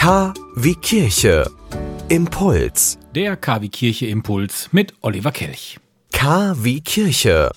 K wie Kirche. Impuls. Der KW Kirche Impuls mit Oliver Kelch. K wie Kirche.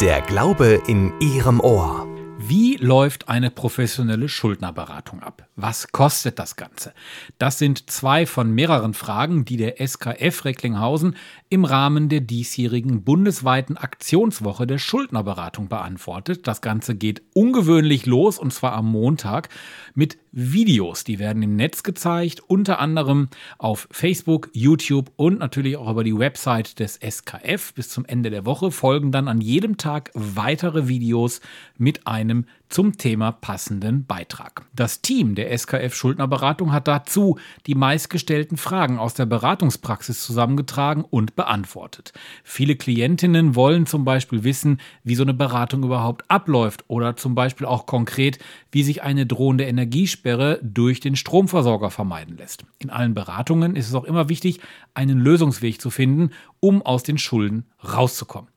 Der Glaube in Ihrem Ohr. Wie läuft eine professionelle Schuldnerberatung ab? Was kostet das Ganze? Das sind zwei von mehreren Fragen, die der SKF Recklinghausen im Rahmen der diesjährigen bundesweiten Aktionswoche der Schuldnerberatung beantwortet. Das Ganze geht ungewöhnlich los und zwar am Montag mit Videos. Die werden im Netz gezeigt, unter anderem auf Facebook, YouTube und natürlich auch über die Website des SKF. Bis zum Ende der Woche folgen dann an jedem Tag weitere Videos mit einem zum Thema passenden Beitrag. Das Team SKF Schuldnerberatung hat dazu die meistgestellten Fragen aus der Beratungspraxis zusammengetragen und beantwortet. Viele Klientinnen wollen zum Beispiel wissen, wie so eine Beratung überhaupt abläuft oder zum Beispiel auch konkret, wie sich eine drohende Energiesperre durch den Stromversorger vermeiden lässt. In allen Beratungen ist es auch immer wichtig, einen Lösungsweg zu finden, um aus den Schulden rauszukommen.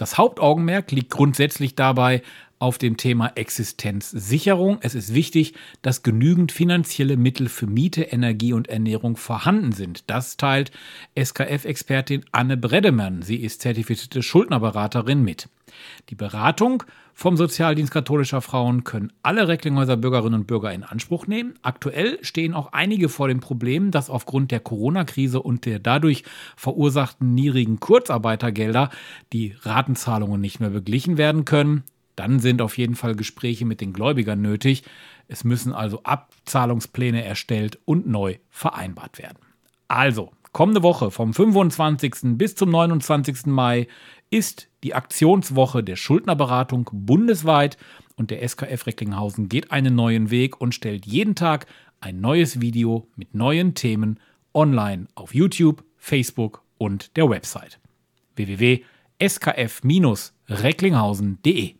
Das Hauptaugenmerk liegt grundsätzlich dabei auf dem Thema Existenzsicherung. Es ist wichtig, dass genügend finanzielle Mittel für Miete, Energie und Ernährung vorhanden sind. Das teilt SKF-Expertin Anne Bredemann. Sie ist zertifizierte Schuldnerberaterin mit. Die Beratung vom Sozialdienst katholischer Frauen können alle Recklinghäuser Bürgerinnen und Bürger in Anspruch nehmen. Aktuell stehen auch einige vor dem Problem, dass aufgrund der Corona-Krise und der dadurch verursachten niedrigen Kurzarbeitergelder die Ratenzahlungen nicht mehr beglichen werden können dann sind auf jeden Fall Gespräche mit den Gläubigern nötig. Es müssen also Abzahlungspläne erstellt und neu vereinbart werden. Also, kommende Woche vom 25. bis zum 29. Mai ist die Aktionswoche der Schuldnerberatung bundesweit und der SKF Recklinghausen geht einen neuen Weg und stellt jeden Tag ein neues Video mit neuen Themen online auf YouTube, Facebook und der Website www.skf-recklinghausen.de